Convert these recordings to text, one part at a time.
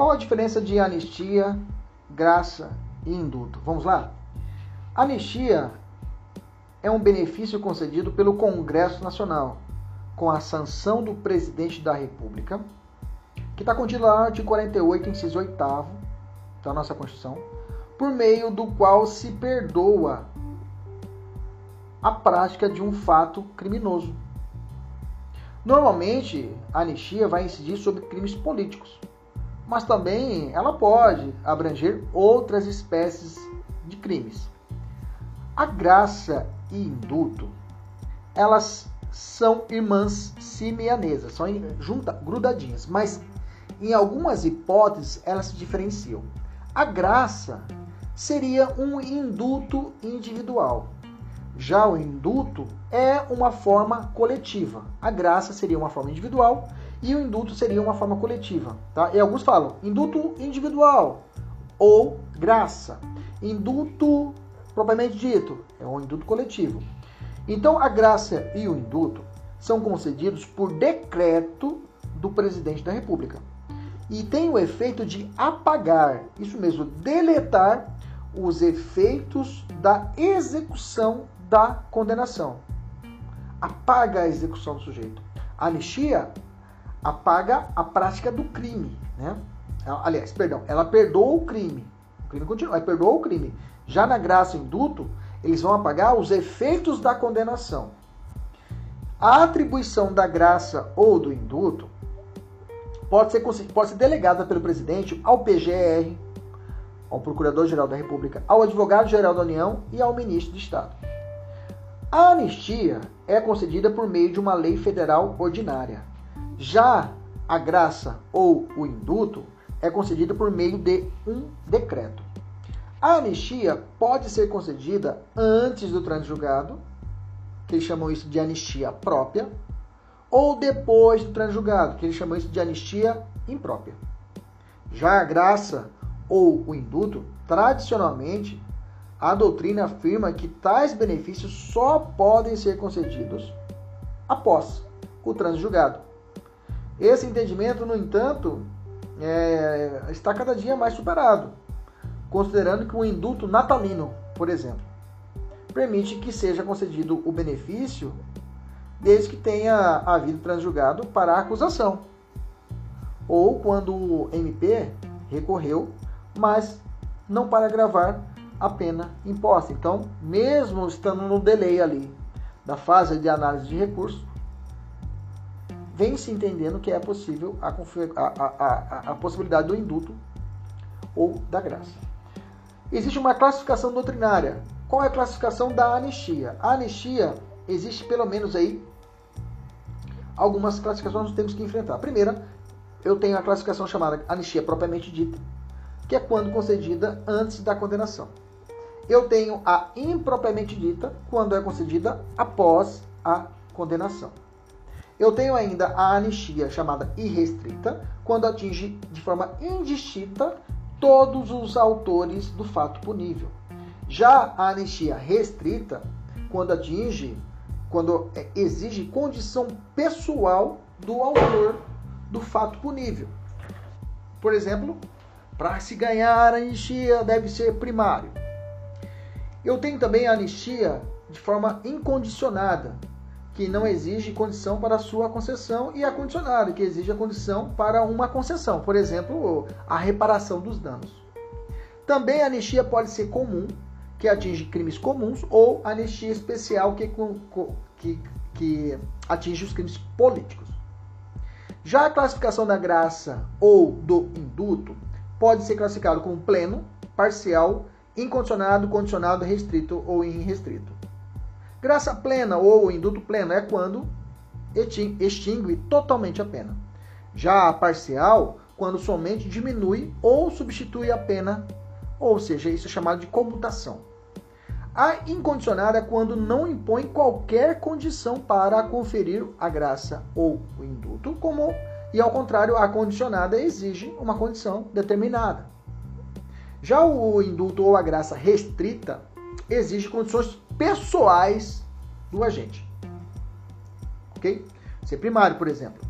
Qual a diferença de anistia, graça e indulto? Vamos lá? Anistia é um benefício concedido pelo Congresso Nacional, com a sanção do presidente da República, que está contido lá no artigo 48, inciso 8 da nossa Constituição, por meio do qual se perdoa a prática de um fato criminoso. Normalmente, a anistia vai incidir sobre crimes políticos, mas também ela pode abranger outras espécies de crimes. A graça e indulto, elas são irmãs simeanesas, são junta, grudadinhas, mas em algumas hipóteses elas se diferenciam. A graça seria um indulto individual. Já o indulto é uma forma coletiva. A graça seria uma forma individual e o indulto seria uma forma coletiva. Tá? E alguns falam indulto individual ou graça. Indulto propriamente dito é um indulto coletivo. Então a graça e o indulto são concedidos por decreto do presidente da República e tem o efeito de apagar, isso mesmo, deletar os efeitos da execução da condenação. Apaga a execução do sujeito. A anistia apaga a prática do crime, né? Aliás, perdão, ela perdoa o crime. O crime continua, ela perdoa o crime. Já na graça e eles vão apagar os efeitos da condenação. A atribuição da graça ou do indulto pode ser, pode ser delegada pelo presidente ao PGR, ao Procurador-Geral da República, ao Advogado-Geral da União e ao Ministro de Estado. A anistia é concedida por meio de uma lei federal ordinária. Já a graça ou o indulto é concedida por meio de um decreto. A anistia pode ser concedida antes do trânsito julgado, que eles chamam isso de anistia própria, ou depois do transjugado, que eles chamam isso de anistia imprópria. Já a graça ou o indulto, tradicionalmente, a doutrina afirma que tais benefícios só podem ser concedidos após o transjugado. Esse entendimento, no entanto, é, está cada dia mais superado, considerando que o indulto natalino, por exemplo, permite que seja concedido o benefício desde que tenha havido transjugado para a acusação. Ou quando o MP recorreu, mas não para agravar a pena imposta. Então, mesmo estando no delay ali da fase de análise de recurso, vem se entendendo que é possível a, a, a, a possibilidade do indulto ou da graça. Existe uma classificação doutrinária. Qual é a classificação da anistia? A anistia existe pelo menos aí algumas classificações nós temos que enfrentar. A primeira, eu tenho a classificação chamada anistia propriamente dita, que é quando concedida antes da condenação. Eu tenho a impropriamente dita, quando é concedida após a condenação. Eu tenho ainda a anistia chamada irrestrita, quando atinge de forma indistinta todos os autores do fato punível. Já a anistia restrita, quando atinge quando é, exige condição pessoal do autor do fato punível. Por exemplo, para se ganhar a anistia deve ser primário. Eu tenho também a anistia de forma incondicionada, que não exige condição para sua concessão, e a condicionada, que exige a condição para uma concessão, por exemplo, a reparação dos danos. Também a anistia pode ser comum, que atinge crimes comuns, ou anistia especial, que, que, que atinge os crimes políticos. Já a classificação da graça ou do indulto pode ser classificado como pleno, parcial, incondicionado, condicionado, restrito ou irrestrito. Graça plena ou indulto pleno é quando extingue totalmente a pena. Já a parcial, quando somente diminui ou substitui a pena, ou seja, isso é chamado de comutação. A incondicionada é quando não impõe qualquer condição para conferir a graça ou o indulto, como e ao contrário, a condicionada exige uma condição determinada. Já o indulto ou a graça restrita exige condições pessoais do agente. OK? Ser primário, por exemplo.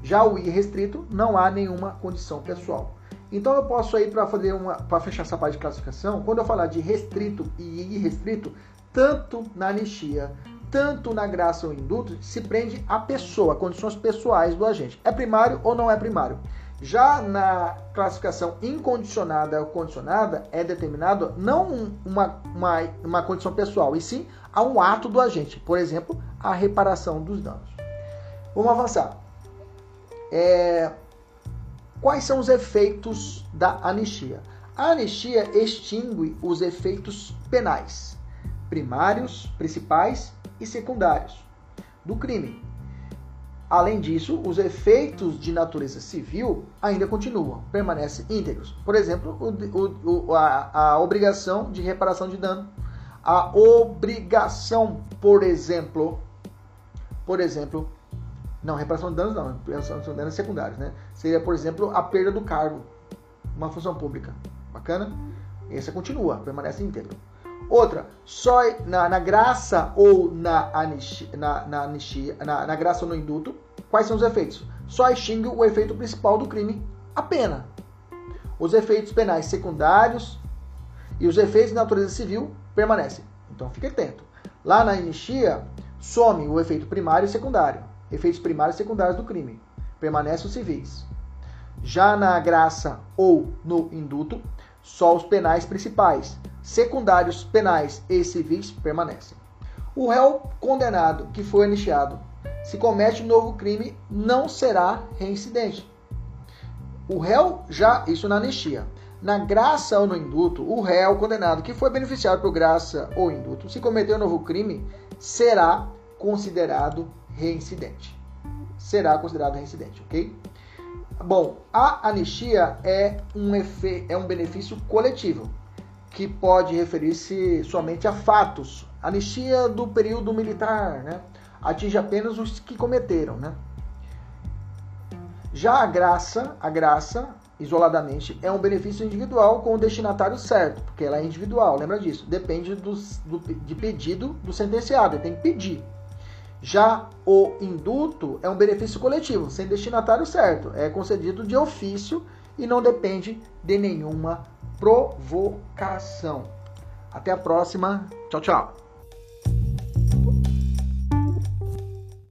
Já o irrestrito não há nenhuma condição pessoal. Então eu posso aí para fazer uma para fechar essa parte de classificação, quando eu falar de restrito e irrestrito, tanto na anistia, tanto na graça ou indulto, se prende a pessoa, condições pessoais do agente. É primário ou não é primário? Já na classificação incondicionada ou condicionada, é determinado não uma, uma, uma condição pessoal, e sim a um ato do agente. Por exemplo, a reparação dos danos. Vamos avançar. É, quais são os efeitos da anistia? A anistia extingue os efeitos penais, primários, principais e secundários do crime Além disso, os efeitos de natureza civil ainda continuam, permanecem íntegros. Por exemplo, o, o, a, a obrigação de reparação de dano. A obrigação, por exemplo, por exemplo, não, reparação de danos não, reparação de danos secundários, né? Seria, por exemplo, a perda do cargo, uma função pública. Bacana? Essa continua, permanece íntegro. Outra, só na, na graça ou na anistia, na, na, anistia na, na graça ou no induto, quais são os efeitos? Só extingue o efeito principal do crime, a pena. Os efeitos penais secundários e os efeitos de natureza civil permanecem. Então fique atento. Lá na anistia, some o efeito primário e secundário. Efeitos primários e secundários do crime. Permanecem os civis. Já na graça ou no induto, só os penais principais secundários penais e civis permanecem. O réu condenado que foi anistiado, se comete um novo crime, não será reincidente. O réu já, isso na anistia. Na graça ou no induto, o réu condenado que foi beneficiado por graça ou induto, se cometeu um novo crime, será considerado reincidente. Será considerado reincidente, ok? Bom, a anistia é um, efe... é um benefício coletivo que pode referir-se somente a fatos. Anistia do período militar, né? Atinge apenas os que cometeram, né? Já a graça, a graça, isoladamente, é um benefício individual com o destinatário certo, porque ela é individual, lembra disso? Depende do, do, de pedido do sentenciado, ele tem que pedir. Já o indulto é um benefício coletivo, sem destinatário certo, é concedido de ofício e não depende de nenhuma provocação. Até a próxima. Tchau, tchau.